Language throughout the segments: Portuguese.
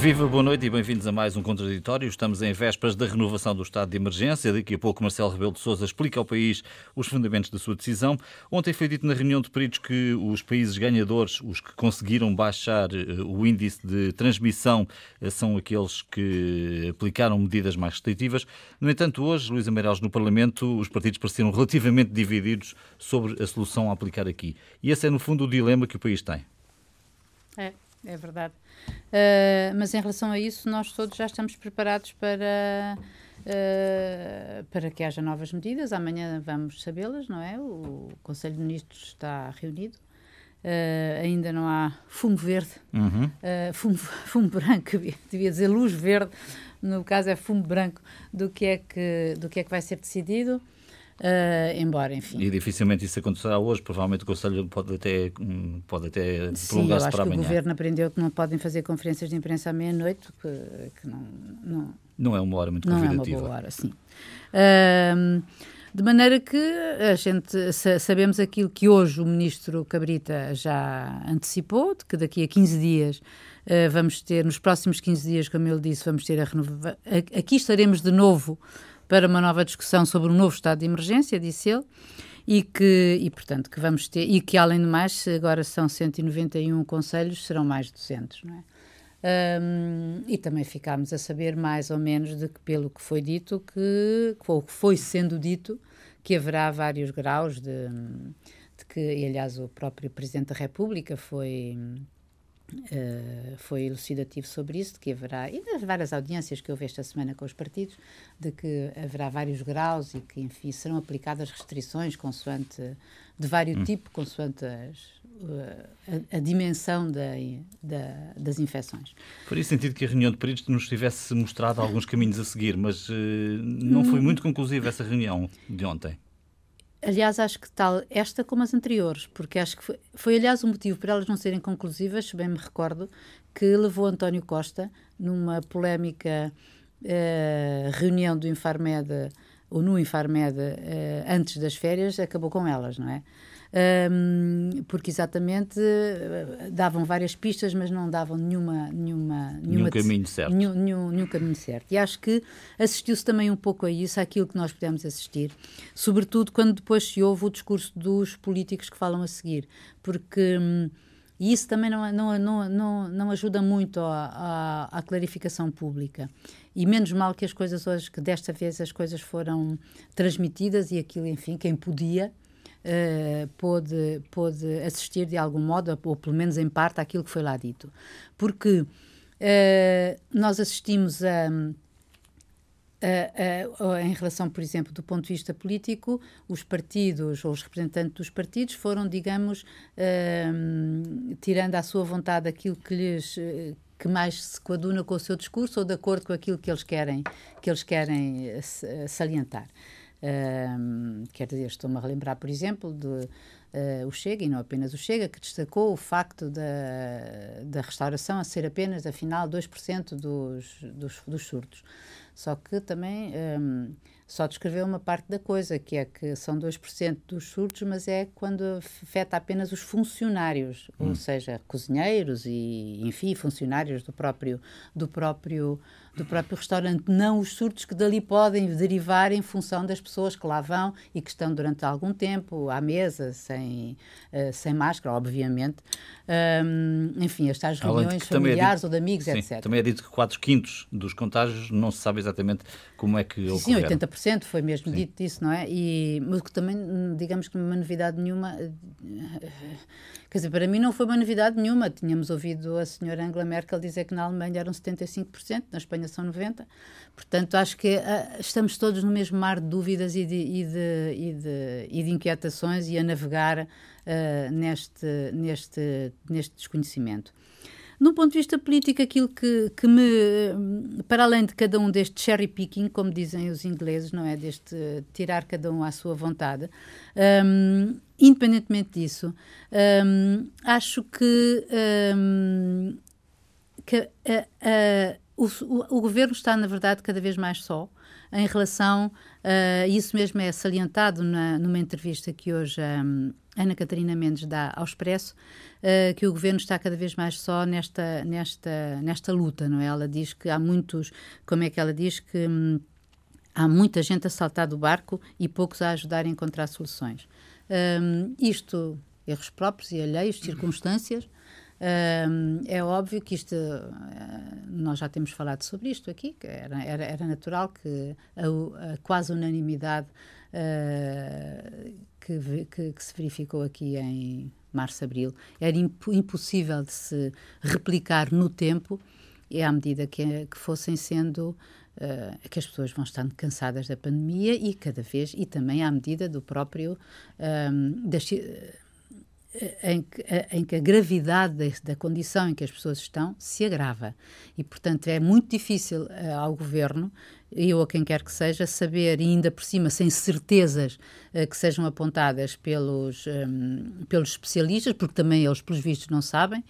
Viva, boa noite e bem-vindos a mais um Contraditório. Estamos em vésperas da renovação do estado de emergência. Daqui a pouco Marcelo Rebelo de Sousa explica ao país os fundamentos da sua decisão. Ontem foi dito na reunião de peritos que os países ganhadores, os que conseguiram baixar eh, o índice de transmissão, eh, são aqueles que aplicaram medidas mais restritivas. No entanto, hoje, Luís Ameireles, no Parlamento, os partidos pareceram relativamente divididos sobre a solução a aplicar aqui. E esse é, no fundo, o dilema que o país tem. É, é verdade. Uh, mas em relação a isso, nós todos já estamos preparados para, uh, para que haja novas medidas. Amanhã vamos sabê-las, não é? O Conselho de Ministros está reunido. Uh, ainda não há fumo verde, uhum. fumo, fumo branco, devia dizer luz verde, no caso é fumo branco, do que é que, do que, é que vai ser decidido. Uh, embora, enfim. E dificilmente isso acontecerá hoje, provavelmente o Conselho pode até, hum, pode até prolongar-se para amanhã. que o Governo aprendeu que não podem fazer conferências de imprensa à meia-noite, que, que, não, não... Não é uma hora muito convidativa. Não é uma boa hora, sim. Uh, de maneira que a gente sabemos aquilo que hoje o Ministro Cabrita já antecipou, de que daqui a 15 dias uh, vamos ter, nos próximos 15 dias, como ele disse, vamos ter a renovação. Aqui estaremos de novo para uma nova discussão sobre um novo estado de emergência, disse ele, e que, e, portanto, que vamos ter, e que além de mais, agora são 191 conselhos, serão mais de 200, não é? Um, e também ficámos a saber mais ou menos de que, pelo que foi dito, que, ou que foi sendo dito, que haverá vários graus de, de que, e, aliás, o próprio Presidente da República foi Uh, foi elucidativo sobre isso, de que haverá, e das várias audiências que houve esta semana com os partidos, de que haverá vários graus e que, enfim, serão aplicadas restrições consoante, de vários hum. tipos, consoante as, uh, a, a, dimensão da, da, das infecções. Faria sentido que a reunião de peritos nos tivesse mostrado alguns caminhos a seguir, mas uh, não foi hum. muito conclusiva essa reunião de ontem. Aliás, acho que tal esta como as anteriores, porque acho que foi, foi, aliás, o motivo para elas não serem conclusivas, se bem me recordo, que levou António Costa, numa polémica uh, reunião do Infarmed, ou no Infarmed, uh, antes das férias, acabou com elas, não é? Um, porque exatamente uh, davam várias pistas, mas não davam nenhuma. nenhuma, nenhuma nenhum caminho certo. Nenhum, nenhum, nenhum caminho certo. E acho que assistiu-se também um pouco a isso, àquilo que nós pudemos assistir, sobretudo quando depois se ouve o discurso dos políticos que falam a seguir, porque. E isso também não, não, não, não, não ajuda muito à, à, à, clarificação pública. E menos mal que as coisas hoje, que desta vez as coisas foram transmitidas e aquilo, enfim, quem podia, uh, pôde, pôde assistir de algum modo, ou pelo menos em parte, àquilo que foi lá dito. Porque uh, nós assistimos a. Uh, uh, em relação, por exemplo, do ponto de vista político, os partidos ou os representantes dos partidos foram, digamos, uh, tirando à sua vontade aquilo que lhes que mais se coaduna com o seu discurso ou de acordo com aquilo que eles querem que eles querem salientar quer dizer, estou-me a relembrar, por exemplo, de uh, o Chega, e não apenas o Chega, que destacou o facto da, da restauração a ser apenas, afinal, 2% dos, dos, dos surdos. Só que também um, só descreveu uma parte da coisa, que é que são 2% dos surtos, mas é quando afeta apenas os funcionários, hum. ou seja, cozinheiros e, enfim, funcionários do próprio, do próprio, do próprio restaurante, não os surtos que dali podem derivar em função das pessoas que lá vão e que estão durante algum tempo à mesa, sem, uh, sem máscara, obviamente. Um, enfim, as reuniões é familiares é dito, ou de amigos, sim, etc. Também é dito que 4 quintos dos contágios não se sabe exatamente como é que ocorreram. Sim, 80% 100%, foi mesmo Sim. dito isso, não é? E, mas que também, digamos que é uma novidade nenhuma, quer dizer, para mim não foi uma novidade nenhuma. Tínhamos ouvido a senhora Angela Merkel dizer que na Alemanha eram 75%, na Espanha são 90%. Portanto, acho que uh, estamos todos no mesmo mar de dúvidas e de, e de, e de, e de inquietações e a navegar uh, neste, neste, neste desconhecimento. No ponto de vista político, aquilo que, que me, para além de cada um deste cherry picking, como dizem os ingleses, não é? Deste tirar cada um à sua vontade, um, independentemente disso, um, acho que, um, que a, a, o, o, governo está, na verdade, cada vez mais só em relação Uh, isso mesmo é salientado na, numa entrevista que hoje um, Ana Catarina Mendes dá ao Expresso, uh, que o governo está cada vez mais só nesta, nesta, nesta luta, não é? Ela diz que há muitos, como é que ela diz que hum, há muita gente a saltar do barco e poucos a ajudar a encontrar soluções. Um, isto, erros próprios e alheios, circunstâncias, é óbvio que isto, uh, nós já temos falado sobre isto aqui, que era, era, era natural que a, a quase unanimidade uh, que, que, que, se verificou aqui em março, abril, era imp, impossível de se replicar no tempo e à medida que, que fossem sendo uh, que as pessoas vão estando cansadas da pandemia e cada vez e também à medida do próprio um, das, em que, em que, a gravidade da, condição em que as pessoas estão se agrava. E, portanto, é muito difícil uh, ao governo, e ou a quem quer que seja, saber, e ainda por cima, sem certezas uh, que sejam apontadas pelos, um, pelos especialistas, porque também eles, pelos vistos, não sabem.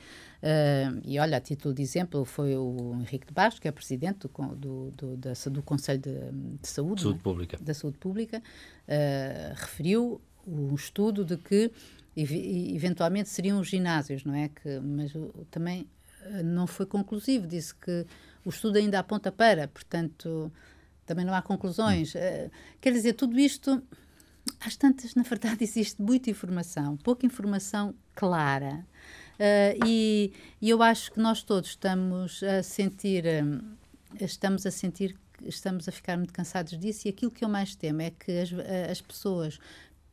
Uh, e olha, a título de exemplo, foi o Henrique de Bastos, que é presidente do, do, do, da, do Conselho de, de Saúde, saúde é? Pública. da Saúde Pública, referiu um estudo de que e, eventualmente seriam os ginásios, não é? Que, mas também eh, não foi conclusivo, disse que o estudo ainda aponta para, portanto, também não há conclusões. Uh, quer dizer, tudo isto, às tantas, na verdade, existe muita informação, pouca informação clara. Uh, e, e, eu acho que nós todos estamos a sentir, estamos a sentir estamos a ficar muito cansados disso e aquilo que eu mais temo é que as, as pessoas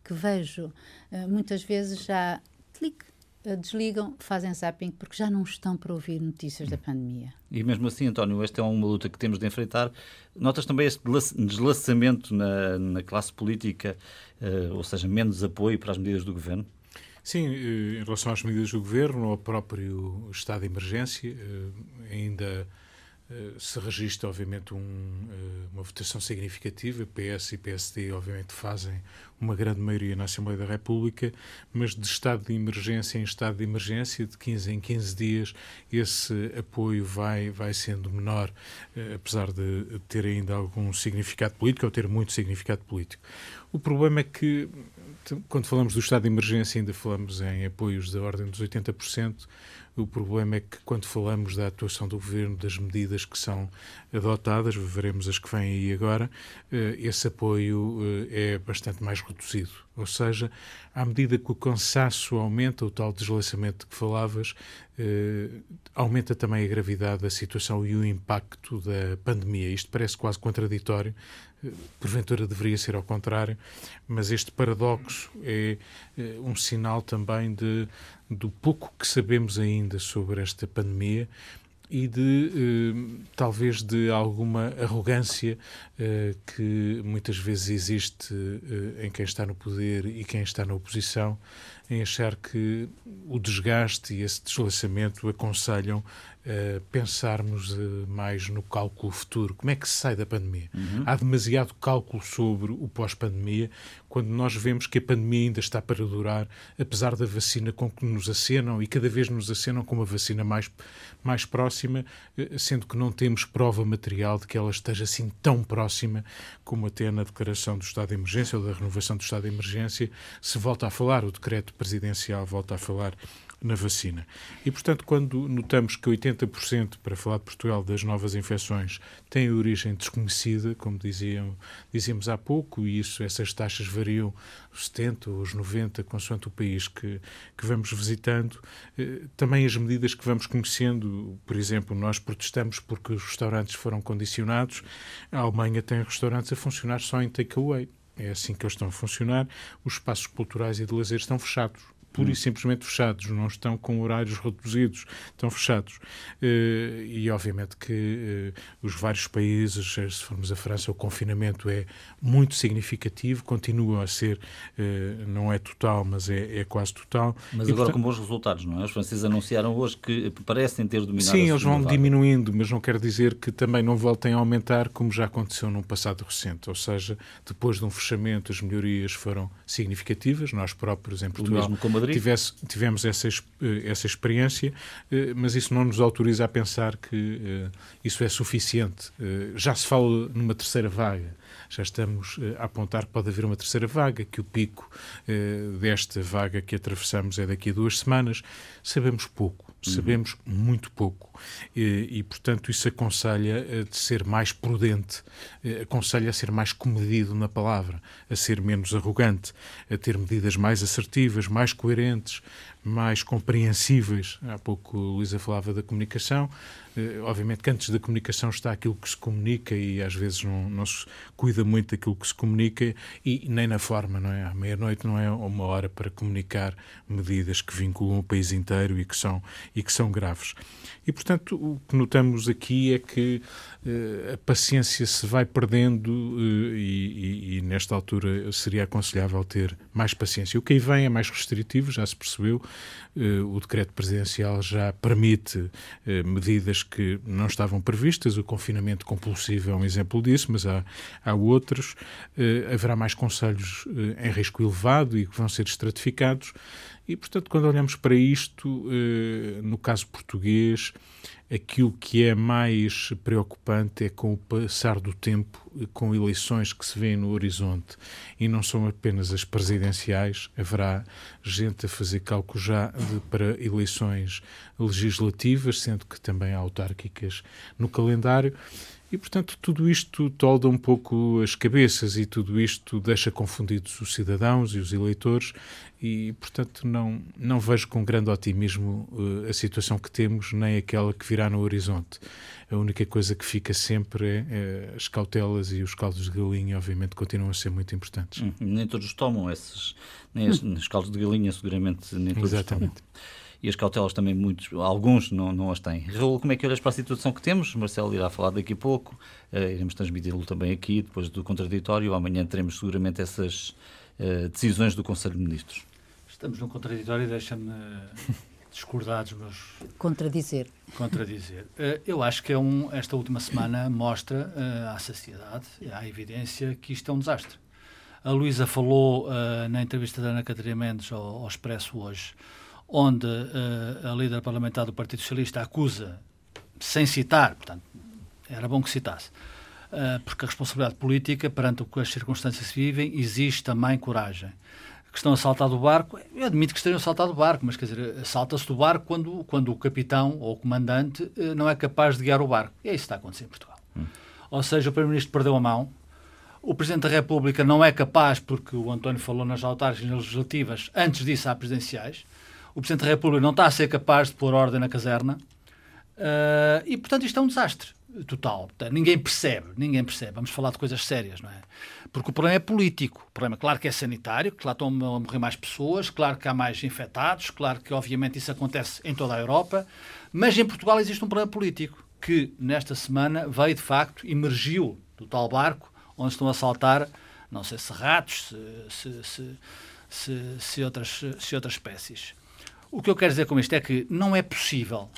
que vejo uh, muitas vezes já clique, uh, desligam, fazem zapping porque já não estão para ouvir notícias da pandemia. E mesmo assim, António, esta é uma luta que temos de enfrentar. Notas também este deslaçamento na, na classe política, uh, ou seja, menos apoio para as medidas do governo? Sim, em relação às medidas do governo, ao próprio estado de emergência, ainda eh, se registra, obviamente, um, eh, uma votação significativa. PS e PSD, obviamente, fazem uma grande maioria na Assembleia da República, mas de estado de emergência em estado de emergência, de 15 em 15 dias, esse apoio vai, vai sendo menor, eh, apesar de ter ainda algum significado político, ou ter muito significado político. O problema é que, quando falamos do estado de emergência, ainda falamos em apoios da ordem dos 80%. O problema é que, quando falamos da atuação do governo, das medidas que são adotadas, veremos as que vêm aí agora, eh, esse apoio eh, é bastante mais reduzido. Ou seja, à medida que o cansaço aumenta, o tal deslaçamento de que falavas, eh, aumenta também a gravidade da situação e o impacto da pandemia. Isto parece quase contraditório, porventura deveria ser ao contrário, mas este paradoxo é um sinal também de, do pouco que sabemos ainda sobre esta pandemia e de eh, talvez de alguma arrogância eh, que muitas vezes existe eh, em quem está no poder e quem está na oposição, em achar que o desgaste e esse deslaçamento aconselham uh, pensarmos uh, mais no cálculo futuro. Como é que se sai da pandemia? Uhum. Há demasiado cálculo sobre o pós-pandemia, quando nós vemos que a pandemia ainda está para durar, apesar da vacina com que nos acenam, e cada vez nos acenam com uma vacina mais, mais próxima, uh, sendo que não temos prova material de que ela esteja assim tão próxima como até na declaração do estado de emergência ou da renovação do estado de emergência se volta a falar, o decreto presidencial volta a falar na vacina. E, portanto, quando notamos que 80%, para falar de Portugal, das novas infecções têm origem desconhecida, como diziam, dizíamos há pouco, e isso, essas taxas variam os 70, os 90, consoante o país que, que vamos visitando, eh, também as medidas que vamos conhecendo, por exemplo, nós protestamos porque os restaurantes foram condicionados, a Alemanha tem restaurantes a funcionar só em takeaway. É assim que eles estão a funcionar. Os espaços culturais e de lazer estão fechados pura e hum. simplesmente fechados, não estão com horários reduzidos, estão fechados. Eh, e obviamente que eh, os vários países, eh, se formos a França, o confinamento é muito significativo, continua a ser, não é total, mas é, é quase total. Mas e, agora portanto, com bons resultados, não é? Os franceses anunciaram hoje que parecem ter dominado Sim, eles vão diminuindo, mas não quer dizer que também não voltem a aumentar, como já aconteceu num passado recente. Ou seja, depois de um fechamento, as melhorias foram significativas, nós próprios em Portugal. O mesmo com Madrid? Tivesse, tivemos essa, eh, essa experiência, eh, mas isso não nos autoriza a pensar que eh, isso é suficiente. Já se fala numa terceira vaga. Já estamos uh, a apontar que pode haver uma terceira vaga, que o pico uh, desta vaga que atravessamos é daqui a duas semanas. Sabemos pouco, uhum. sabemos uhum. muito pouco. E, e, portanto, isso aconselha a ser mais prudente, aconselha a ser mais comedido na palavra, a ser menos arrogante, a ter medidas mais assertivas, mais coerentes, mais compreensíveis. Há pouco Luísa falava da comunicação. Eh, obviamente que antes da comunicação está aquilo que se comunica e às vezes não, não se cuida muito daquilo que se comunica e nem na forma, não é? À meia-noite não é uma hora para comunicar medidas que vinculam o país inteiro e que são, e que são graves. E, portanto, o que notamos aqui é que uh, a paciência se vai perdendo uh, e, e, e, nesta altura, seria aconselhável ter mais paciência. O que aí vem é mais restritivo, já se percebeu. O decreto presidencial já permite medidas que não estavam previstas. O confinamento compulsivo é um exemplo disso, mas há, há outros. haverá mais conselhos em risco elevado e que vão ser estratificados. E, portanto, quando olhamos para isto, eh, no caso português, aquilo que é mais preocupante é com o passar do tempo, com eleições que se vêem no horizonte. E não são apenas as presidenciais, haverá gente a fazer cálculos já de, para eleições legislativas, sendo que também há autárquicas no calendário. E, portanto, tudo isto tolda um pouco as cabeças e tudo isto deixa confundidos os cidadãos e os eleitores e, portanto, não, não vejo com grande otimismo uh, a situação que temos, nem aquela que virá no horizonte. A única coisa que fica sempre é, é as cautelas e os caldos de galinha, obviamente, continuam a ser muito importantes. Hum, nem todos tomam esses, nem hum. os caldos de galinha, seguramente, nem todos Exatamente. tomam e as cautelas também muitos, alguns não, não as têm. Raul, como é que olhas para a situação que temos? Marcelo irá falar daqui a pouco, uh, iremos transmiti-lo também aqui, depois do contraditório. Amanhã teremos seguramente essas uh, decisões do Conselho de Ministros. Estamos no contraditório e deixa-me discordar dos meus. Contradizer. Contradizer. Uh, eu acho que é um, esta última semana mostra à sociedade, à evidência, que isto é um desastre. A Luísa falou na entrevista da Ana Catarina Mendes ao, ao Expresso hoje onde uh, a líder parlamentar do Partido Socialista acusa, sem citar, portanto, era bom que citasse, uh, porque a responsabilidade política, perante o que as circunstâncias se vivem, existe também coragem. Que estão a saltar do barco, eu admito que estejam a saltar do barco, mas quer dizer, salta-se do barco quando, quando o capitão ou o comandante uh, não é capaz de guiar o barco. E é isso que está a acontecer em Portugal. Hum. Ou seja, o Primeiro-Ministro perdeu a mão, o Presidente da República não é capaz, porque o António falou nas autárquicas legislativas, antes disso há presidenciais, o Presidente da República não está a ser capaz de pôr ordem na caserna uh, e, portanto, isto é um desastre total. Ninguém percebe, ninguém percebe. Vamos falar de coisas sérias, não é? Porque o problema é político. O problema, claro que é sanitário, que lá estão a morrer mais pessoas, claro que há mais infectados, claro que, obviamente, isso acontece em toda a Europa, mas em Portugal existe um problema político que, nesta semana, veio, de facto, emergiu do tal barco onde estão a saltar, não sei se ratos, se, se, se, se outras, se outras espécies. O que eu quero dizer com isto é que não é possível,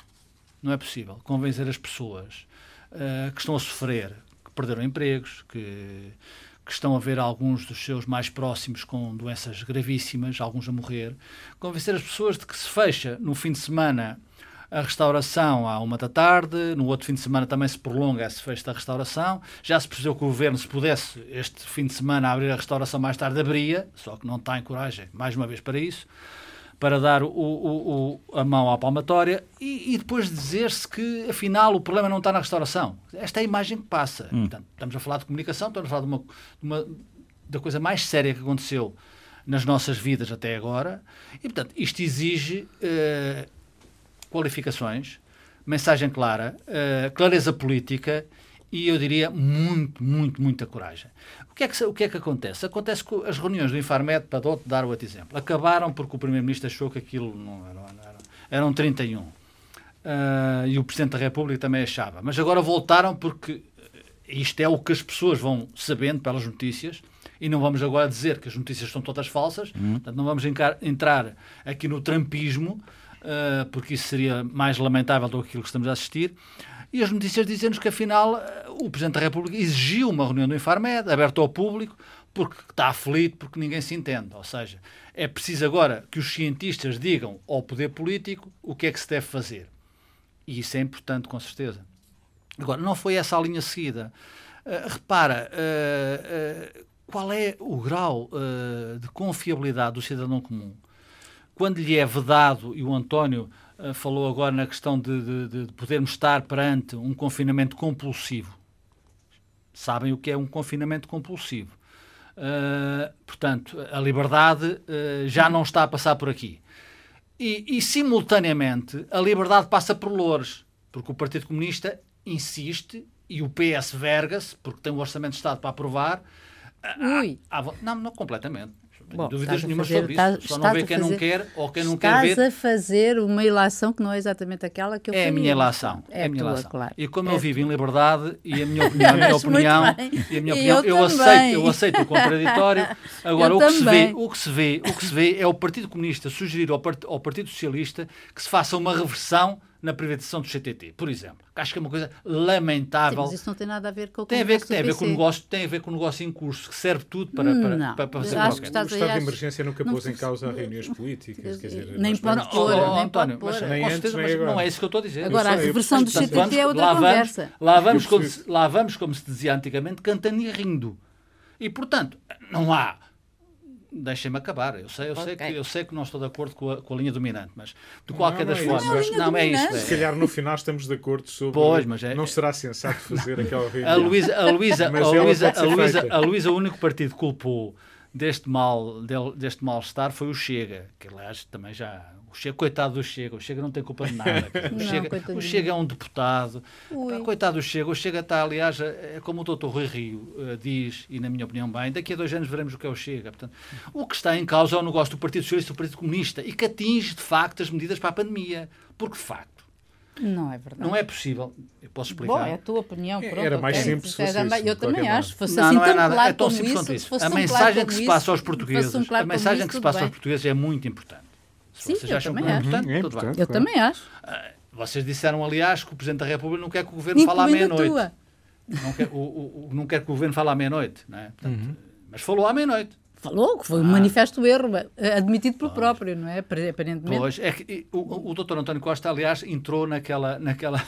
não é possível convencer as pessoas uh, que estão a sofrer, que perderam empregos, que, que estão a ver alguns dos seus mais próximos com doenças gravíssimas, alguns a morrer, convencer as pessoas de que se fecha no fim de semana a restauração à uma da tarde, no outro fim de semana também se prolonga esse fecho da restauração. Já se percebeu que o governo, se pudesse este fim de semana abrir a restauração mais tarde, abriria, só que não tem coragem, mais uma vez, para isso para dar o, o, o, a mão à palmatória e, e depois dizer-se que, afinal, o problema não está na restauração. Esta é a imagem que passa. Hum. Portanto, estamos a falar de comunicação, estamos a falar de uma, de uma, da coisa mais séria que aconteceu nas nossas vidas até agora. E, portanto, isto exige uh, qualificações, mensagem clara, uh, clareza política e, eu diria, muito, muito, muita coragem que é que, o que é que acontece? Acontece que as reuniões do Infarmed, para dar outro exemplo, acabaram porque o Primeiro-Ministro achou que aquilo não era, era eram 31. Uh, e o Presidente da República também achava. Mas agora voltaram porque isto é o que as pessoas vão sabendo pelas notícias e não vamos agora dizer que as notícias são todas falsas, uhum. portanto, não vamos entrar aqui no trampismo, uh, porque isso seria mais lamentável do que aquilo que estamos a assistir. E as notícias dizem-nos que, afinal, eh, o Presidente da República exigiu uma reunião do Infarmed, aberta ao público, porque está aflito, porque ninguém se entende. Ou seja, é preciso agora que os cientistas digam ao poder político o que é que se deve fazer. E isso é importante, com certeza. Agora, não foi essa a linha seguida. Uh, repara, qual é o grau de confiabilidade do cidadão comum? Quando lhe é vedado, e o António falou agora na questão de, de, de podermos estar perante um confinamento compulsivo. Sabem o que é um confinamento compulsivo. Uh, portanto, a liberdade uh, já não está a passar por aqui. E, e, simultaneamente, a liberdade passa por Loures, porque o Partido Comunista insiste e o PS verga-se, porque tem o Orçamento de Estado para aprovar. Ui. não, não completamente tenho Bom, dúvidas nenhuma sobre isso. Só não vê quem fazer, não quer ou quem não quer ver. Estás a fazer uma ilação que não é exatamente aquela que eu É a minha ilação. É, é a minha tua, ilação. Claro. E como é eu vivo em liberdade e a minha opinião, a minha opinião, e a minha opinião, eu, eu aceito, eu aceito o contraditório. Agora o que se vê, o que se vê, o que se vê é o Partido Comunista sugerir ao, part, ao Partido Socialista que se faça uma reversão na privatização do CTT, por exemplo. Acho que é uma coisa lamentável. Sim, mas isso não tem nada a ver com o tem a ver, tem a ver com o negócio Tem a ver com o negócio em curso, que serve tudo para, para, não, para, para fazer acho que O estado de emergência nunca pôs em causa reuniões políticas. Quer dizer, nem pode pôr, nem pode pôr. nem com certeza, mas não é isso que eu estou a dizer. Agora, a reversão do CTT é outra lá conversa. Vamos, lá, vamos como se, lá vamos, como se dizia antigamente, cantando e rindo. E, portanto, não há deixem-me acabar. Eu sei, eu, okay. sei que, eu sei que não estou de acordo com a, com a linha dominante, mas de qualquer não, das não é formas. Não, é isso. É. Se calhar no final estamos de acordo sobre. Pois, mas é, não será sensato fazer aquela reunião. A Luísa, a Luísa, a Luísa, a Luísa, a Luísa, o único partido que culpou deste mal deste mal-estar foi o Chega, que aliás também já o Chega, coitado do Chega, o Chega não tem culpa de nada. O, Chega, o Chega é um deputado. Ui. Coitado do Chega, o Chega está, aliás, é, é como o doutor Rui Rio uh, diz, e na minha opinião bem, daqui a dois anos veremos o que é o Chega. Portanto, o que está em causa é o negócio do Partido Socialista e do Partido Comunista e que atinge, de facto, as medidas para a pandemia. Porque, de facto, não é verdade. Não é possível. Eu posso explicar. Bom, é a tua opinião. Pronto, Era mais okay. simples se fosse isso, Eu também acho. Fosse não, assim não é tão nada. claro é tão simples isso, quanto isso. A mensagem que se passa aos portugueses, um claro a mensagem isso, que se passa aos portugueses é muito importante. Se Sim, vocês acham que não é importante, é tudo importante. Eu claro. também acho. Uh, vocês disseram, aliás, que o Presidente da República não quer que o Governo fale à meia-noite. Não quer, o, o, não quer que o Governo fale à meia-noite. Não é? Portanto, Uhum. Mas falou à meia-noite. Falou que foi um manifesto erro, eh, admitido pelo próprio, não é? Aparentemente. Pois, é que o, o doutor António Costa, aliás, entrou naquela, naquela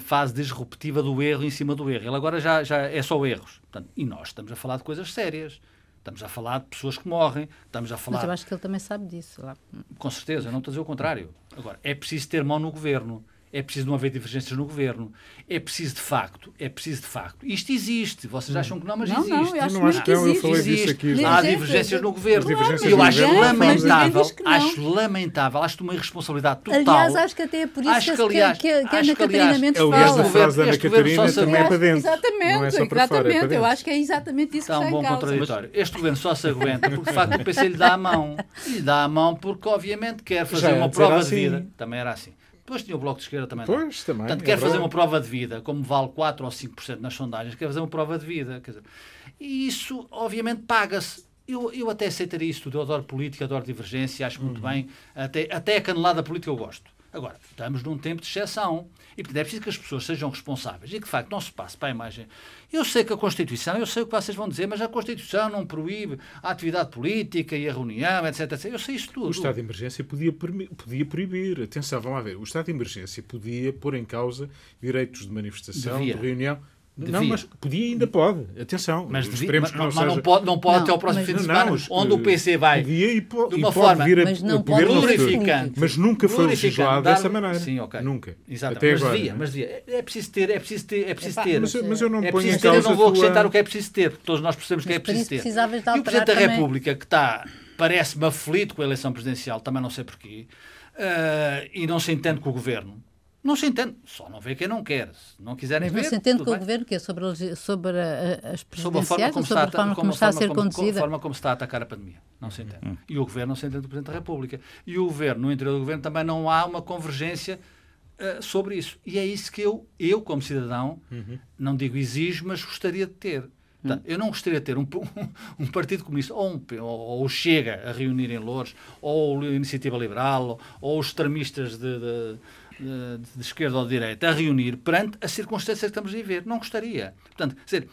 fase disruptiva do erro em cima do erro. Ele agora já, já é só erros. Portanto, e nós estamos a falar de coisas sérias. Estamos a falar de pessoas que morrem, estamos a falar... Mas eu acho que ele também sabe disso. Lá. Com certeza, eu não estou a dizer o contrário. Agora, é preciso ter mão no governo. É preciso não haver divergências no governo. É preciso de facto, é preciso de facto. Isto existe. Vocês acham que não, mas não, existe. Não, eu acho, eu não acho que, que existe. Eu falei existe. disso aqui. Há divergências no governo. divergências eu acho governo, lamentável, não. acho lamentável, acho uma irresponsabilidade total. Aliás, acho que até é por isso Acho que, aliás, que, que, que a acho Ana que, aliás, Catarina Mendes Aliás, fala. a frase da Ana Este governo Catarina só também é se- para dentro. Exatamente, Não é só para fora, é para exatamente. eu acho que é exatamente isso Está que um está bom em causa. contraditório. Este governo só se aguenta porque, de facto, o PC lhe dá a mão. E lhe dá a mão porque, obviamente, quer fazer Já uma prova de assim. vida. Também era assim. Depois tinha o Bloco de Esquerda também. não. Pois, também. Portanto, é quer fazer verdade. uma prova de vida, como vale 4 ou 5% nas sondagens, quer fazer uma prova de vida. Quer dizer, e isso, obviamente, paga-se. Eu, eu até aceitaria isso tudo. Eu adoro política, adoro divergência, acho muito Uhum. bem. Até, até a canelada política eu gosto. Agora, estamos num tempo de exceção. E portanto, é preciso que as pessoas sejam responsáveis e que, de facto, não se passe para a imagem. Eu sei que a Constituição, eu sei o que vocês vão dizer, mas a Constituição não proíbe a atividade política e a reunião, etc. etc. Eu sei isso tudo. O estado de emergência podia, podia proibir. Atenção, vamos lá ver. O estado de emergência podia pôr em causa direitos de manifestação, Devia. de reunião. Não, Devia. mas podia e ainda pode. Atenção. Mas, devia, esperemos mas, que não mas seja... não pode, não pode Não, até ao próximo mas- fim de Não, semana, mas, onde o eh, PC vai Podia e, po de e uma pode forma- vir a, Mas não poder glorificante. Mas nunca foi legislado dar- dessa maneira. Sim, ok. Nunca. Exato. Até mas agora. devia, não é? mas devia. É preciso ter, é preciso ter, é preciso ter. Mas, eu- mas eu não é ponho em ter, eu causa não vou a tua- acrescentar o que é preciso ter, porque todos nós percebemos que Mas é preciso ter. E o Presidente da. República, que está, parece-me aflito com a eleição presidencial, também não sei porquê, eh, e não se entende com o Governo. Não se entende. Só não vê quem não quer. Se não quiserem ver. não se entende com o governo que é sobre, sobre as sobre a forma presidenciais como está, a forma como como- está a ser como- conduzida? a forma como está a atacar a pandemia. Não se entende. E o Governo não se entende do Presidente da República. E o Governo, no interior do Governo, também não há uma convergência eh, sobre isso. E é isso que eu, eu como cidadão, não digo exijo, mas gostaria de ter. Portanto, Eu não gostaria de ter um, um Partido Comunista ou, um, ou, ou o Chega a reunir em Louros, ou a Iniciativa Liberal, ou, ou os extremistas de, de, de- de esquerda ou de direita a reunir perante as circunstâncias que estamos a viver. Não gostaria. Portanto, dizer,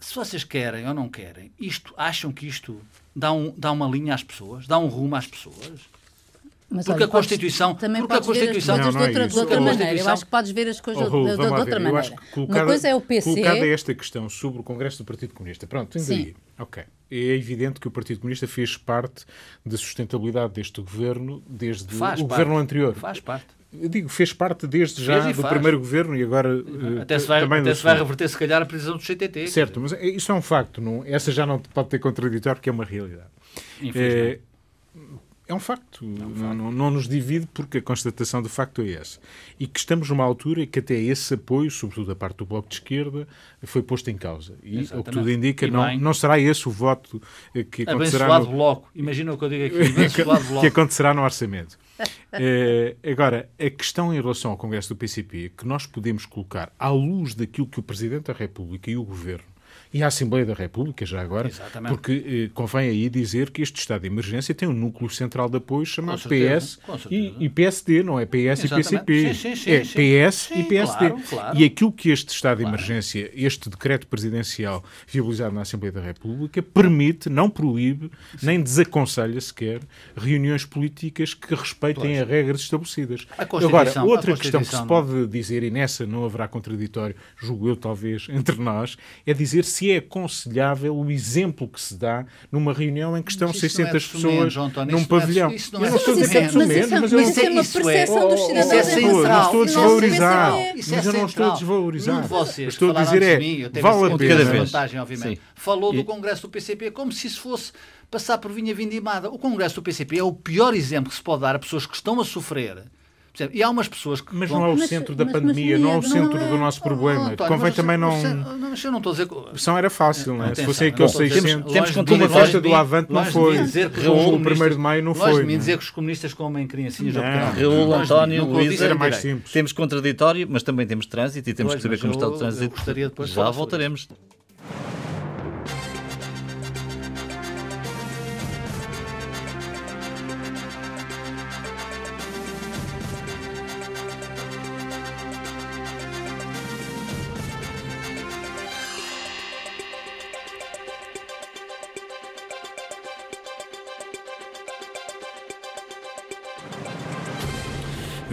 se vocês querem ou não querem, isto, acham que isto dá, um, dá uma linha às pessoas, dá um rumo às pessoas? Mas, porque olha, a Constituição. também porque a Constituição. Ver as coisas Não, não é de outra, de outra maneira. Eu acho que podes ver as coisas Oh, Raul, de, de, de outra maneira. colocada, Uma coisa é o PC. Colocada esta questão sobre o Congresso do Partido Comunista. Pronto, tens aí. Ok. É evidente que o Partido Comunista fez parte da sustentabilidade deste governo desde Faz o parte. governo anterior. Faz parte. Eu digo, fez parte desde já Fez do faz. primeiro governo e agora eh, Até se vai, também até se vai reverter, se calhar, a prisão do CTT. Certo, mas é- isso é um facto. Não, essa já não pode ter contraditório porque é uma realidade. Infelizmente. É, é um facto. Não, não- não nos divide porque a constatação de facto é essa. E que estamos numa altura em que até esse apoio, sobretudo da parte do Bloco de Esquerda, foi posto em causa. E o que Exatamente. tudo indica, E não, bem. não será esse o voto eh, que acontecerá Abençoado no, bloco. Imagina o que eu digo aqui. Abençoado que bloco. acontecerá no orçamento. Eh, agora, a questão em relação ao Congresso do PCP que nós podemos colocar à luz daquilo que o Presidente da República e o Governo e a Assembleia da República, já agora, Exatamente. porque eh, convém aí dizer que este estado de emergência tem um núcleo central de apoio chamado certeza, PS e, e PSD, não é PS Exatamente. e PCP. Sim, sim, sim, é sim. PS Sim, e PSD. claro, claro. E aquilo que este estado de emergência, este decreto presidencial viabilizado na Assembleia da República, permite, não proíbe, nem desaconselha sequer reuniões políticas que respeitem as regras estabelecidas. Agora, outra questão que se pode dizer, e nessa não haverá contraditório, julgo eu talvez, entre nós, é dizer se é aconselhável o exemplo que se dá numa reunião em que estão Mas isso não é 600 de sumento, pessoas João António, num isso não é pavilhão. isso não Eu é não de estou a dizer que Mas sumento, isso é- mas mas eu isso é uma isso é- percepção dos cidadãos. Isso é Não estou- a é desvalorizar. é Mas eu não estou a desvalorizar. Estou a falaram dizer é, de mim, eu tenho vale a pena. vantagem, obviamente. Falou do Congresso do PCP como se isso fosse passar por vinha vindimada. O Congresso do PCP é o pior exemplo que se pode dar a pessoas que estão a sofrer. Percebe? E há umas pessoas que. Mas vão- não é o Mas- centro da mas- pandemia, mas não é o é- centro não do nosso problema. António, Convém mas também não. mas eu não estou a dizer. que- opção era fácil, não é? Se fossem aqueles não estou a dizer- 600, temos longe de como a festa longe do Avante não longe foi. que Raul, o comunistas- primeiro de maio não longe foi, de mim não é? dizer que os comunistas comem criancinhas ao Não. pequeno. Raul, Longe. António, Luísa, Era nem mais simples. Temos contraditório, mas também temos trânsito e temos que saber como está o trânsito. Já voltaremos.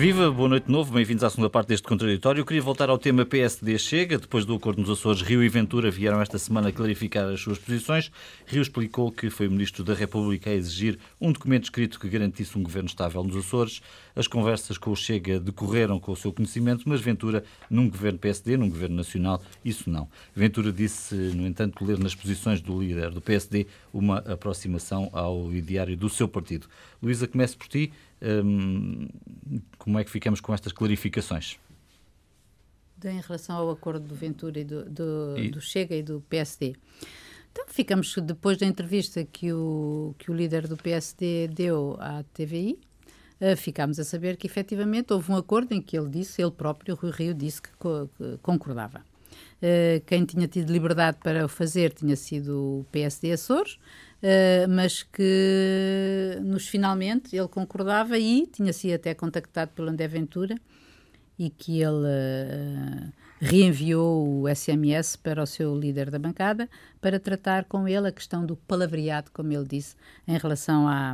Viva, boa noite de novo, bem-vindos à segunda parte deste contraditório. Eu queria voltar ao tema PSD Chega. Depois do acordo nos Açores, Rio e Ventura vieram esta semana clarificar as suas posições. Rio explicou que foi o Ministro da República a exigir um documento escrito que garantisse um governo estável nos Açores. As conversas com o Chega decorreram com o seu conhecimento, mas Ventura, num governo PSD, num governo nacional, isso não. Ventura disse, no entanto, ler nas posições do líder do PSD uma aproximação ao ideário do seu partido. Luísa, comece por ti. Hum, como é que ficamos com estas clarificações? Em relação ao acordo do Ventura e do, do, E- do Chega e do PSD. Então ficamos, depois da entrevista que o, que o líder do PSD deu à TVI, eh, ficámos a saber que efetivamente houve um acordo em que ele disse, ele próprio, Rui Rio, disse que, co- que concordava. Eh, quem tinha tido liberdade para o fazer tinha sido o PSD Açores, eh, mas que nos finalmente ele concordava e tinha sido até contactado pelo André Ventura e que ele eh, reenviou o SMS para o seu líder da bancada para tratar com ele a questão do palavreado, como ele disse, em relação à-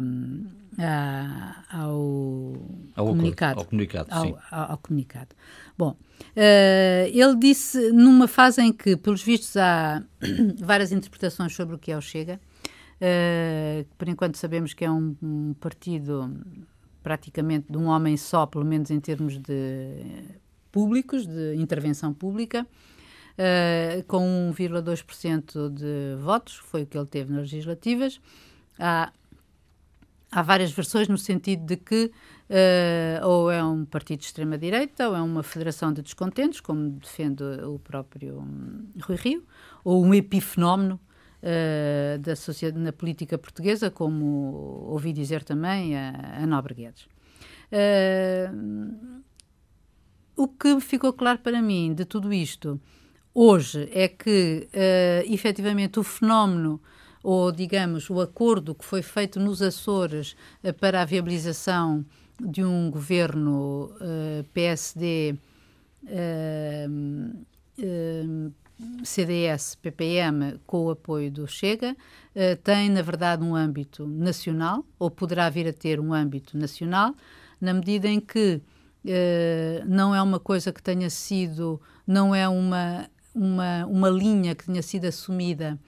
à- ao, Ao comunicado. ao comunicado, Ao- ao- ao comunicado. Bom, eh, ele disse numa fase em que, pelos vistos, há várias interpretações sobre o que é o Chega. Eh, por enquanto sabemos que é um, partido praticamente de um homem só, pelo menos em termos de públicos, de intervenção pública, eh, com 1,2% de votos, foi o que ele teve nas legislativas. Há há várias versões no sentido de que eh, ou é um partido de extrema-direita ou é uma federação de descontentes, como defende o próprio hum, Rui Rio, ou um epifenómeno eh, da sociedade, na política portuguesa, como ouvi dizer também a, a Nobre Guedes. Eh, o que ficou claro para mim de tudo isto hoje é que, eh, efetivamente, o fenómeno, ou digamos, o acordo que foi feito nos Açores eh, para a viabilização de um governo eh, PSD eh, eh, CDS-PPM com o apoio do Chega, uh, tem, na verdade, um âmbito nacional, ou poderá vir a ter um âmbito nacional, na medida em que uh, não é uma coisa que tenha sido, não é uma, uma, uma linha que tenha sido assumida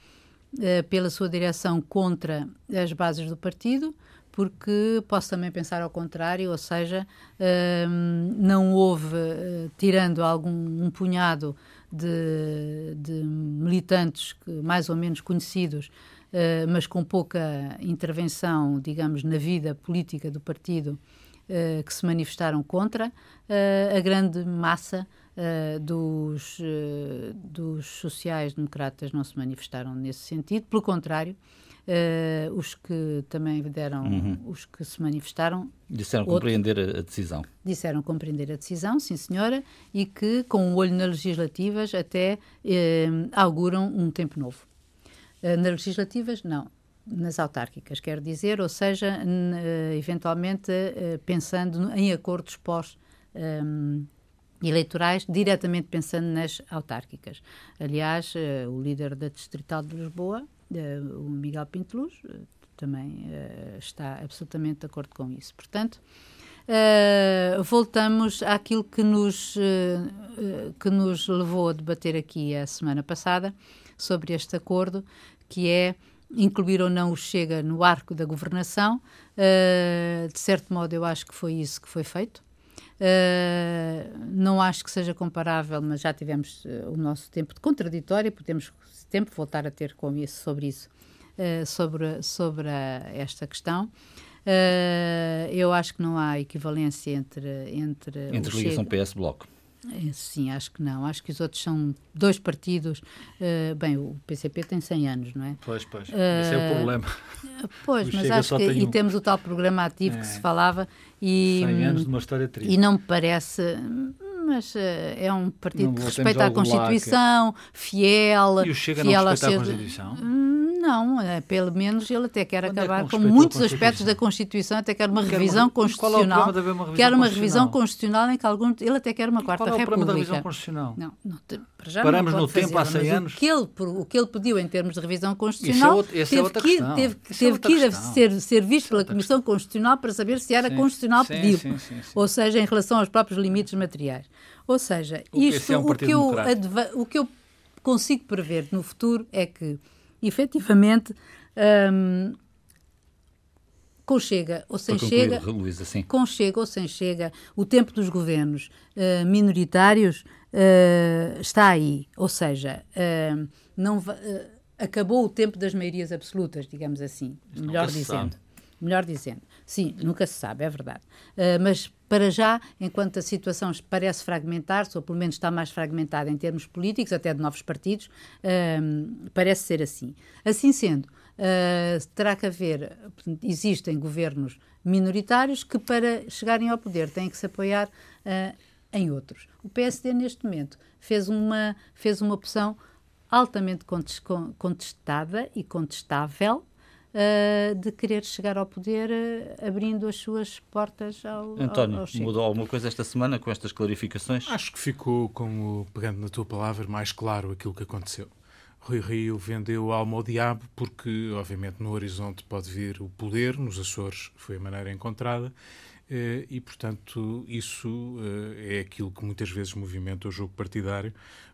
uh, pela sua direção contra as bases do partido, porque posso também pensar ao contrário, ou seja, não houve, tirando algum um punhado de, de militantes que, mais ou menos conhecidos, uh, mas com pouca intervenção, digamos, na vida política do partido, uh, que se manifestaram contra, uh, a grande massa dos, dos sociais-democratas não se manifestaram nesse sentido, pelo contrário, Uh, os que também deram, uhum. os que se manifestaram. Disseram outros, compreender a decisão. Disseram compreender a decisão, sim senhora, e que, com o um olho nas legislativas, até uh, auguram um tempo novo. Uh, nas legislativas, não. Nas autárquicas, quer dizer, ou seja, eventualmente pensando em acordos pós. Um, eleitorais, diretamente pensando nas autárquicas. Aliás, o líder da Distrital de Lisboa o Miguel Pinto Luz uh, também uh, está absolutamente de acordo com isso. Portanto, voltamos àquilo que nos, que nos levou a debater aqui a semana passada sobre este acordo, que é incluir ou não o Chega no arco da governação. de certo modo, eu acho que foi isso que foi feito. Uh, não acho que seja comparável, mas já tivemos uh, o nosso tempo de contraditório, podemos tempo voltar a ter com isso, sobre isso, uh, sobre, sobre a, esta questão. Uh, eu acho que não há equivalência entre entre entre ligação PS Bloco. Eh, sim, acho que não. Acho que os outros são dois partidos. Uh, bem, o PCP tem 100 anos, não é? Pois, pois. Uh, Esse é o problema. Pois, o mas Chega acho que. E um... temos o tal programa ativo é. que se falava. E, 100 anos de uma história triste. E não me parece mas uh, é um partido não, que respeita a Constituição, que... fiel. E o Chega fiel não respeita a Constituição? Não, é, pelo menos ele até quer Quando é acabar é com muitos aspectos da Constituição, até quer uma quer revisão uma, constitucional. É uma revisão quer uma revisão constitucional em que algum, ele até quer uma quarta qual é o república. da revisão constitucional? Não, não Paramos no tempo há 100 anos. O que, ele, o que ele pediu em termos de revisão constitucional é teve, é que, teve, teve que ir a ser, ser visto pela Comissão Constitucional para saber se era sim, constitucional sim, pedir. Sim, Ou seja, em relação aos próprios limites materiais. Ou seja, isto, é um o, que eu, o que eu consigo prever no futuro é que efetivamente, um, com chega ou sem concluir, chega, Luísa, com chega ou sem chega, o tempo dos governos uh, minoritários uh, está aí, ou seja, uh, não acabou o tempo das maiorias absolutas, digamos assim, melhor dizendo, melhor dizendo. Sim, nunca se sabe, é verdade. mas para já, enquanto a situação parece fragmentar-se, ou pelo menos está mais fragmentada em termos políticos, até de novos partidos, uh, parece ser assim. Assim sendo, uh, terá que haver, existem governos minoritários que, para chegarem ao poder, têm que se apoiar uh, em outros. O PSD, neste momento, fez uma, fez uma opção altamente contestada e contestável uh, de querer chegar ao poder uh, abrindo as suas portas ao António, ao, ao mudou alguma coisa esta semana com estas clarificações? Acho que ficou, como pegando na tua palavra, mais claro aquilo que aconteceu. Rui Rio vendeu alma ao diabo porque, obviamente, no horizonte pode vir o poder, nos Açores foi a maneira encontrada, eh, e, portanto, isso é aquilo que muitas vezes movimenta o jogo partidário,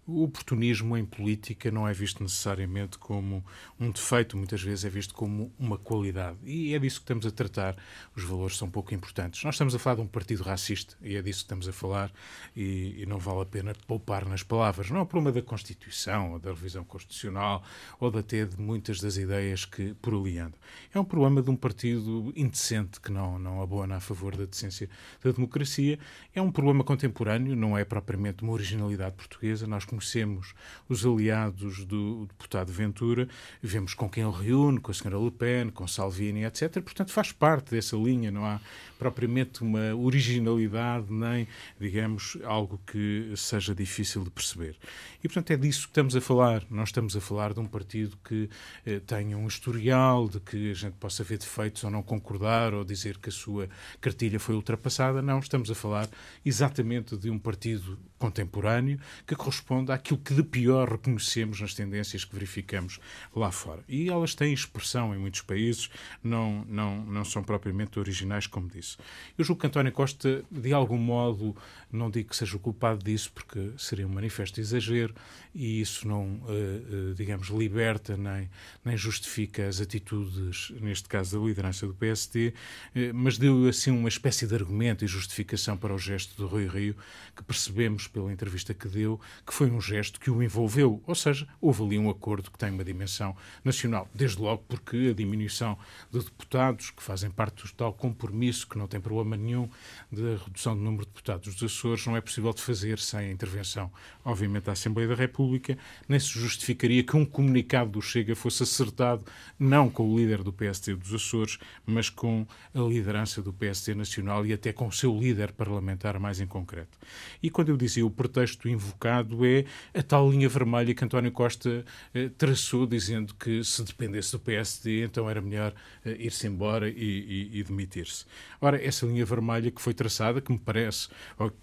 o oportunismo em política não é visto necessariamente como um defeito, muitas vezes é visto como uma qualidade. E é disso que estamos a tratar. Os valores são pouco importantes. Nós estamos a falar de um partido racista e é disso que estamos a falar e, e não vale a pena poupar nas palavras. Não é um problema da Constituição ou da revisão constitucional ou até de muitas das ideias que por ali andam. É um problema de um partido indecente que não, não abona a favor da decência da democracia. É um problema contemporâneo, não é propriamente uma originalidade portuguesa. Nós conhecemos os aliados do deputado Ventura, vemos com quem ele reúne, com a senhora Le Pen, com Salvini, etc. Portanto, faz parte dessa linha, não há propriamente uma originalidade, nem, digamos, algo que seja difícil de perceber. E, portanto, é disso que estamos a falar. Nós estamos a falar de um partido que eh, tenha um historial, de que a gente possa ver defeitos ou não concordar, ou dizer que a sua cartilha foi ultrapassada. Não, estamos a falar exatamente de um partido contemporâneo que corresponde àquilo que de pior reconhecemos nas tendências que verificamos lá fora. E elas têm expressão em muitos países, não, não, não são propriamente originais, como disse. Eu julgo que António Costa, de algum modo, não digo que seja o culpado disso, porque seria um manifesto exagero e isso não, eh, eh, digamos, liberta nem, nem justifica as atitudes, neste caso da liderança do PSD, eh, mas deu assim uma espécie de argumento e justificação para o gesto do Rui Rio, que percebemos pela entrevista que deu, que foi um gesto que o envolveu. Ou seja, houve ali um acordo que tem uma dimensão nacional. Desde logo porque a diminuição de deputados, que fazem parte do tal compromisso, que não tem problema nenhum, da redução do número de deputados dos Açores, não é possível de fazer sem a intervenção, obviamente, da Assembleia da República, nem se justificaria que um comunicado do Chega fosse acertado, não com o líder do PSD dos Açores, mas com a liderança do PSD Nacional e até com o seu líder parlamentar mais em concreto. E quando eu dizia o pretexto invocado é a tal linha vermelha que António Costa eh, traçou, dizendo que se dependesse do PSD, então era melhor eh, ir-se embora e, e, e demitir-se. Ora, essa linha vermelha que foi traçada, que me parece,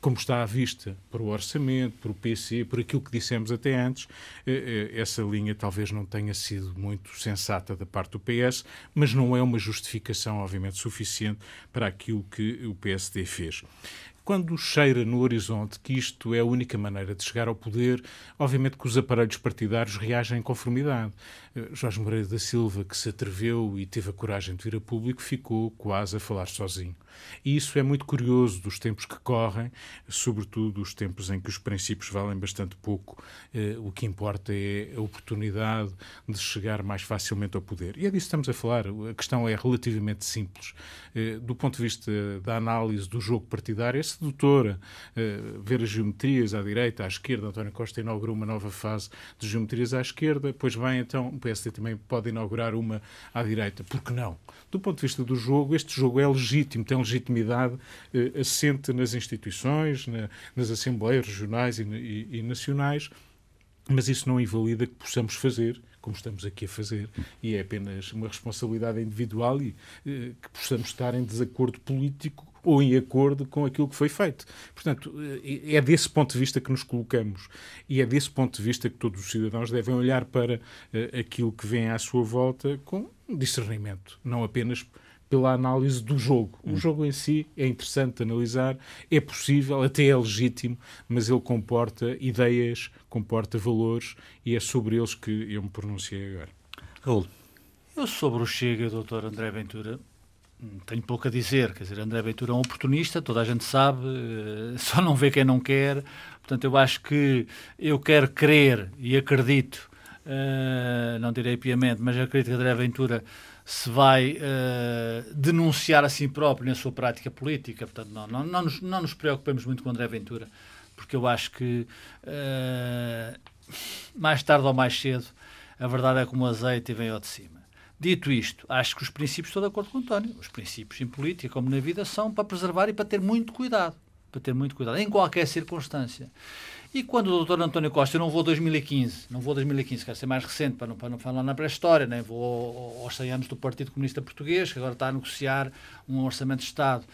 como está à vista por o orçamento, por o PC, por aquilo que dissemos até antes, eh, eh, essa linha talvez não tenha sido muito sensata da parte do PS, mas não é uma justificação, obviamente, suficiente para aquilo que o PSD fez. Quando cheira no horizonte que isto é a única maneira de chegar ao poder, obviamente que os aparelhos partidários reagem em conformidade. Eh, Jorge Moreira da Silva, que se atreveu e teve a coragem de vir a público, ficou quase a falar sozinho. E isso é muito curioso dos tempos que correm, sobretudo os tempos em que os princípios valem bastante pouco. Eh, o que importa é a oportunidade de chegar mais facilmente ao poder. E é disso que estamos a falar. A questão é relativamente simples. Eh, do ponto de vista da análise do jogo partidário, é sedutora. Eh, ver as geometrias à direita, à esquerda. António Costa inaugurou uma nova fase de geometrias à esquerda, depois vem então, o PSD também pode inaugurar uma à direita. Por que não? Do ponto de vista do jogo, este jogo é legítimo, tem legitimidade eh, assente nas instituições, na, nas assembleias regionais e, e, e nacionais, mas isso não invalida que possamos fazer como estamos aqui a fazer, e é apenas uma responsabilidade individual e eh, que possamos estar em desacordo político ou em acordo com aquilo que foi feito. Portanto, eh, é desse ponto de vista que nos colocamos e é desse ponto de vista que todos os cidadãos devem olhar para aquilo que vem à sua volta com discernimento, não apenas pela análise do jogo. O hum. jogo em si é interessante de analisar, é possível, até é legítimo, mas ele comporta ideias, comporta valores e é sobre eles que eu me pronunciei agora. Raul. Eu sobre o Chega, doutor André Ventura, tenho pouco a dizer. Quer dizer, André Ventura é um oportunista, toda a gente sabe, eh, só não vê quem não quer. Portanto, eu acho que eu quero crer e acredito, uh, não direi piamente, mas acredito que André Ventura se vai uh, denunciar a si próprio na sua prática política. Portanto, não, não, não, nos, não nos preocupemos muito com André Ventura, porque eu acho que uh, mais tarde ou mais cedo a verdade é como o azeite e vem ao de cima. Dito isto, acho que os princípios, estou de acordo com o António, os princípios em política, como na vida, são para preservar e para ter muito cuidado. Para ter muito cuidado, em qualquer circunstância. E quando o doutor António Costa, eu não vou 2015, não vou 2015, quero ser mais recente para não, para não falar na pré-história, nem vou aos 100 anos do Partido Comunista Português, que agora está a negociar um orçamento de Estado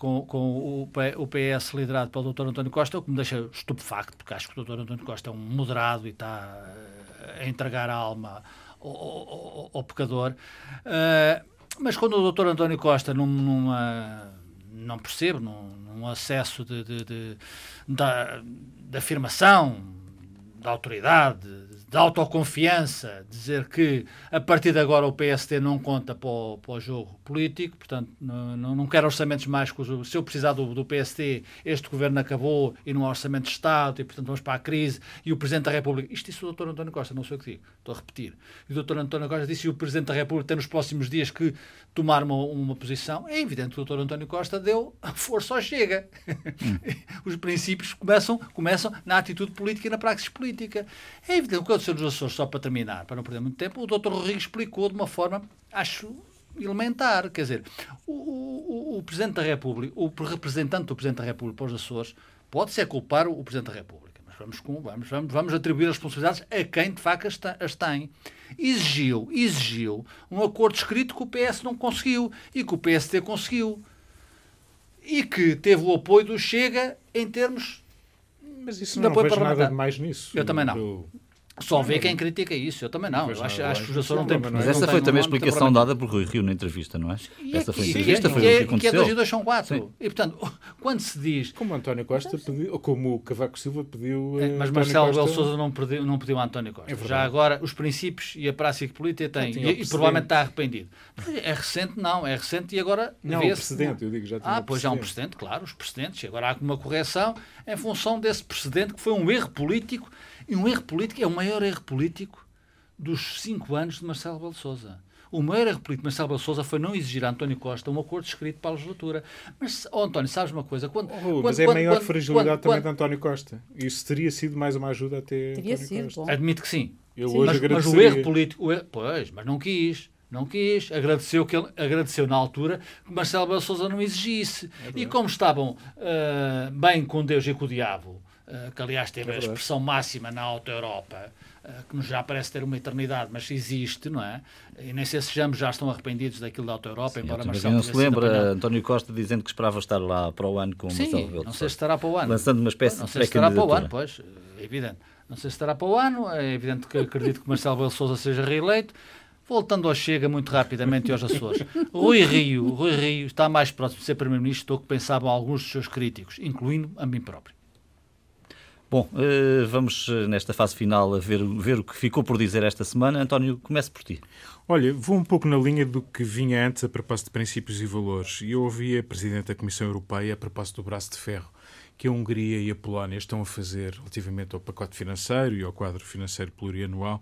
com, com o, PS liderado pelo doutor António Costa, o que me deixa estupefacto, porque acho que o doutor António Costa é um moderado e está eh, a entregar a alma ao, ao, ao pecador. Uh, mas quando o doutor António Costa, num, numa, não percebo, num, num acesso de, de, de, de de afirmação, da autoridade, de autoconfiança, dizer que a partir de agora o PST não conta para o, para o jogo político, portanto, não, não quer orçamentos mais. Se eu precisar do, do PST, este governo acabou e não há orçamento de Estado, e portanto vamos para a crise. E o Presidente da República, isto disse o Dr. António Costa, não sei o que digo, estou a repetir. E o Dr. António Costa disse o Presidente da República tem nos próximos dias que tomar uma, uma posição. É evidente que o Dr. António Costa deu a força ao chega. Hum. Os princípios começam, começam na atitude política e na praxis política. É evidente que o aconteceu nos Açores, só para terminar, para não perder muito tempo, o Dr. Rodrigues explicou de uma forma, acho, elementar. Quer dizer, o, o, o Presidente da República, o representante do Presidente da República para os Açores, pode ser culpar o Presidente da República. Mas vamos, vamos, vamos, vamos atribuir as responsabilidades a quem de facto as tem. Exigiu, exigiu um acordo escrito que o PS não conseguiu e que o PSD conseguiu. E que teve o apoio do Chega em termos Mas isso não, não vejo nada de mais nisso. Eu também não. Só vê quem critica isso. Eu também não. Eu acho, acho que o Jassor não tem. Mas essa foi também a explicação dada por Rui Rio na entrevista, não é? E essa foi a entrevista, foi o que aconteceu. Que é 2 e 2 são 4. E, portanto, quando se diz... Como António Costa pediu, ou como o Cavaco Silva pediu... É, mas Marcelo Belo Souza não pediu, não pediu a António Costa. É Já agora, os princípios e a prática política têm. E, e provavelmente está arrependido. É recente, não. É recente e agora... Não, o precedente, eu digo já Ah, pois já um precedente, claro, os precedentes. E agora há uma correção em função desse precedente que foi um erro político e um erro político é o maior erro político dos cinco anos de Marcelo Belo Souza. O maior erro político de Marcelo Belo Souza foi não exigir a António Costa um acordo escrito para a legislatura. Mas, oh, António, sabes uma coisa? Quando, oh, quando, mas é a maior quando, fragilidade também de António Costa. Isso teria sido mais uma ajuda até teria António sido, Costa. Bom. Admito que sim. Eu sim. hoje mas, mas o erro político... O erro, pois, mas não quis. Não quis, agradeceu, que ele, agradeceu na altura que Marcelo Belo Souza não exigisse. É e como estavam uh, bem com Deus e com o diabo, uh, que aliás teve é a expressão máxima na Alta Europa, uh, que nos já parece ter uma eternidade, mas existe, não é? E nem sei se já, já estão arrependidos daquilo da Alta Europa, Sim, embora Marcelo não se lembra António Costa dizendo que esperava estar lá para o ano com o Sim, Marcelo Rebelo não sei se estará para o ano. Lançando uma espécie não de sei se estará para o ano, pois, é evidente. Não sei se estará para o ano, é evidente que acredito que Marcelo Rebelo Sousa seja reeleito. Voltando ao Chega, muito rapidamente, e aos Açores. Rui Rio, Rui Rio está mais próximo de ser Primeiro-Ministro do que pensavam alguns dos seus críticos, incluindo a mim próprio. Bom, eh, vamos eh, nesta fase final ver, ver o que ficou por dizer esta semana. António, comece por ti. Olha, vou um pouco na linha do que vinha antes a propósito de princípios e valores. Eu ouvi a Presidente da Comissão Europeia a propósito do braço de ferro que a Hungria e a Polónia estão a fazer relativamente ao pacote financeiro e ao quadro financeiro plurianual.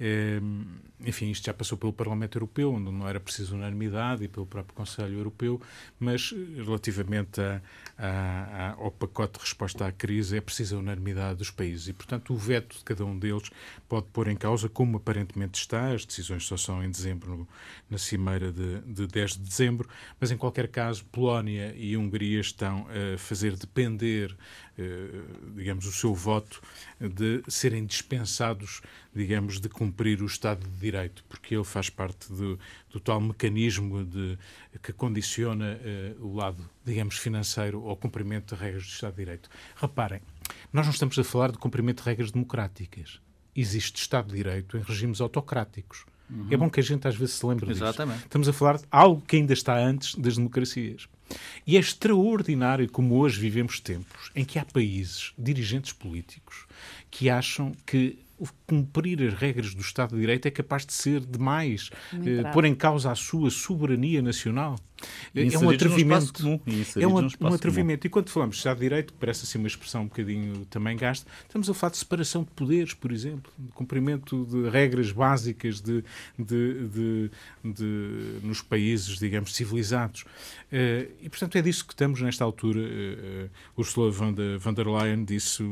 Ehm, enfim, isto já passou pelo Parlamento Europeu, onde não era preciso unanimidade, e pelo próprio Conselho Europeu, mas relativamente a, a, ao pacote de resposta à crise é preciso a unanimidade dos países. E, portanto, o veto de cada um deles pode pôr em causa, como aparentemente está, as decisões só são em dezembro, no, na cimeira de, de 10 de dezembro, mas em qualquer caso, Polónia e Hungria estão a fazer depender eh, digamos, o seu voto de serem dispensados, digamos, de cumprir o Estado de Direito, porque ele faz parte do, do tal mecanismo de, que condiciona uh, o lado, digamos, financeiro ao cumprimento de regras do Estado de Direito. Reparem, nós não estamos a falar de cumprimento de regras democráticas. Existe Estado de Direito em regimes autocráticos. Uhum. É bom que a gente às vezes se lembre Exatamente. disso. Estamos a falar de algo que ainda está antes das democracias. E é extraordinário como hoje vivemos tempos em que há países, dirigentes políticos, que acham que cumprir as regras do Estado de Direito é capaz de ser demais, eh, pôr em causa a sua soberania nacional. É um atrevimento. Comum, é um, um atrevimento. Comum. E quando falamos de Estado de Direito, que parece assim uma expressão um bocadinho também gasta, estamos a falar de separação de poderes, por exemplo, de cumprimento de regras básicas de, de, de, de nos países, digamos, civilizados. Uh, e, portanto, é disso que estamos nesta altura. Uh, Ursula von der, von der Leyen disse,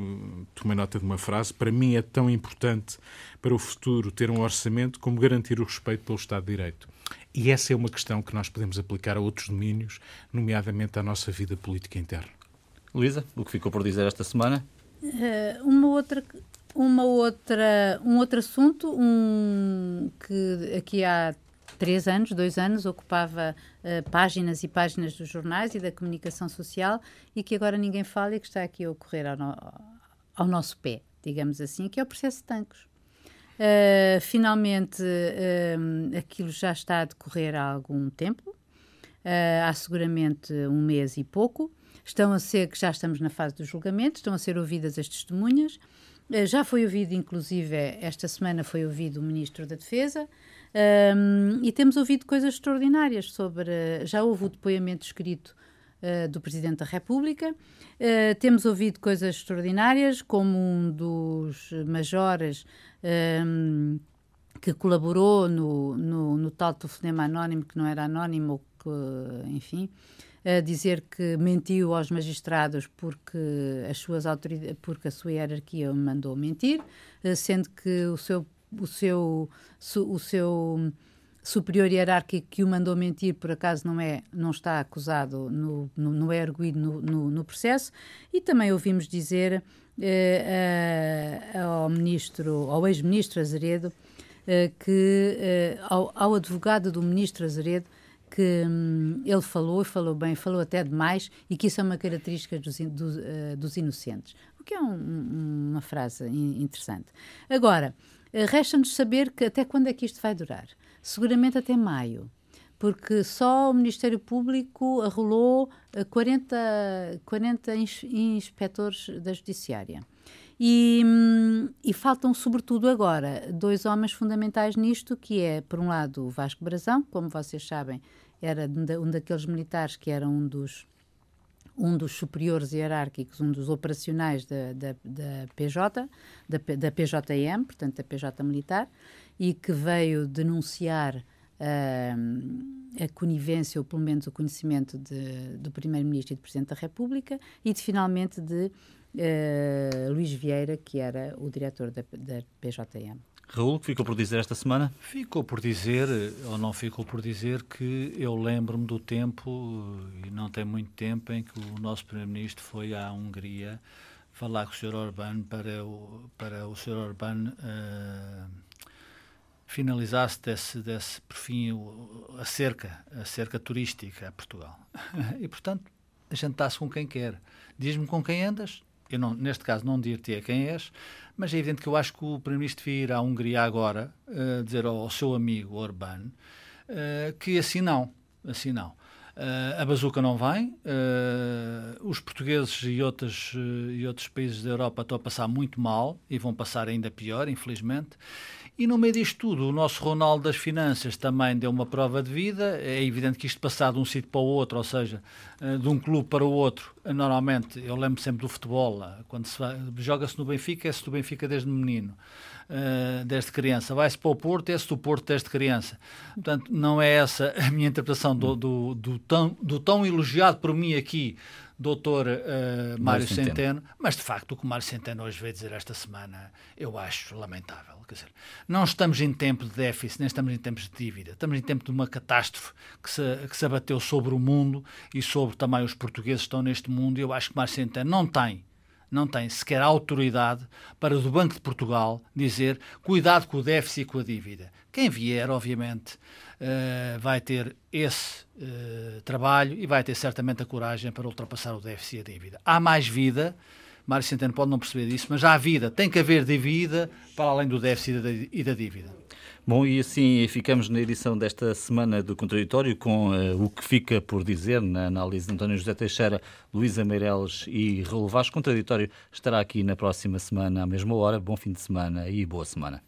tomei nota de uma frase, para mim é tão importante para o futuro ter um orçamento como garantir o respeito pelo Estado de Direito. E essa é uma questão que nós podemos aplicar a outros domínios, nomeadamente à nossa vida política interna. Luísa, o que ficou por dizer esta semana? Uh, uma outra uma outra um outro assunto um que aqui há três anos dois anos ocupava uh, páginas e páginas dos jornais e da comunicação social e que agora ninguém fala e que está aqui a ocorrer ao, no, ao nosso pé digamos assim que é o processo de Tancos Uh, finalmente, uh, aquilo já está a decorrer há algum tempo, uh, há seguramente um mês e pouco. Estão a ser, que já estamos na fase do julgamento, estão a ser ouvidas as testemunhas. já foi ouvido, inclusive, esta semana foi ouvido o Ministro da Defesa. E temos ouvido coisas extraordinárias sobre. Já houve o depoimento escrito uh, do Presidente da República, uh, temos ouvido coisas extraordinárias, como um dos majores um, que colaborou no, no, no, tal telefonema anónimo, que não era anónimo, que, enfim, a dizer que mentiu aos magistrados porque, as suas porque a sua hierarquia o mandou mentir, eh, sendo que o seu, o seu, o seu superior hierárquico que o mandou mentir, por acaso não, é, não está acusado, no, no, não é arguído no, no, no processo, e também ouvimos dizer eh, ao ministro, ao ex-ministro Azeredo, eh, que eh, ao, ao, advogado do ministro Azeredo, que hum, ele falou, falou bem, falou até demais, e que isso é uma característica dos, dos, uh, dos inocentes. O que é um, uma frase interessante. Agora, uh, resta-nos saber que até quando é que isto vai durar. Seguramente até maio porque só o Ministério Público arrolou 40, 40 inspectores da Judiciária. E, hum, e, faltam, sobretudo agora, dois homens fundamentais nisto, que é, por um lado, o Vasco Brazão, como vocês sabem, era um daqueles militares que era um dos um dos superiores hierárquicos, um dos operacionais da, da, da PJ, da, da PJM, portanto da PJ militar, e que veio denunciar uh, a conivência, ou pelo menos o conhecimento de, do Primeiro-Ministro e do Presidente da República, e de, finalmente de uh, Luís Vieira, que era o diretor da, da PJM. Raul, que ficou por dizer esta semana? Ficou por dizer, ou não ficou por dizer, que eu lembro-me do tempo, e não tem muito tempo, em que o nosso Primeiro-Ministro foi à Hungria falar com o Sr. Orbán para o, para o Sr. Orbán uh, finalizasse desse, desse, por fim, a cerca, a cerca turística a Portugal. E, portanto, a gente está-se com quem quer. Diz-me com quem andas, eu não, neste caso não dir-te quem és, mas é evidente que eu acho que o Primeiro-Ministro devia ir à Hungria agora uh, dizer ao, ao, seu amigo Orbán uh, que assim não, assim não. Uh, a bazuca não vem, os portugueses e, outros e outros países da Europa estão a passar muito mal e vão passar ainda pior, infelizmente. E no meio disto tudo, o nosso Ronaldo das Finanças também deu uma prova de vida. É evidente que isto passar de um sítio para o outro, ou seja, eh, de um clube para o outro, eh, normalmente, eu lembro sempre do futebol, eh, quando se joga-se no Benfica, é-se do Benfica desde menino, desde criança. Vai-se para o Porto, é-se do Porto desde criança. Portanto, não é essa a minha interpretação do, do, do, tão, do tão elogiado por mim aqui doutor uh, Mário Centeno. Centeno, mas de facto o que o Mário Centeno hoje veio dizer esta semana eu acho lamentável. Quer dizer, não estamos em tempo de déficit, nem estamos em tempos de dívida. Estamos em tempo de uma catástrofe que se, que se abateu sobre o mundo e sobre também os portugueses que estão neste mundo. E eu acho que Mário Centeno não tem não tem sequer autoridade para do Banco de Portugal dizer cuidado com o déficit e com a dívida. Quem vier, obviamente, uh, vai ter esse uh, trabalho e vai ter certamente a coragem para ultrapassar o déficit e a dívida. Há mais vida, Mário Centeno pode não perceber disso, mas há vida, tem que haver dívida para além do déficit e da dívida. Bom, e assim ficamos na edição desta semana do Contraditório com uh, o que fica por dizer na análise de António José Teixeira, Luísa Meireles e Raul Vaz. Contraditório estará aqui na próxima semana à mesma hora. Bom fim de semana e boa semana.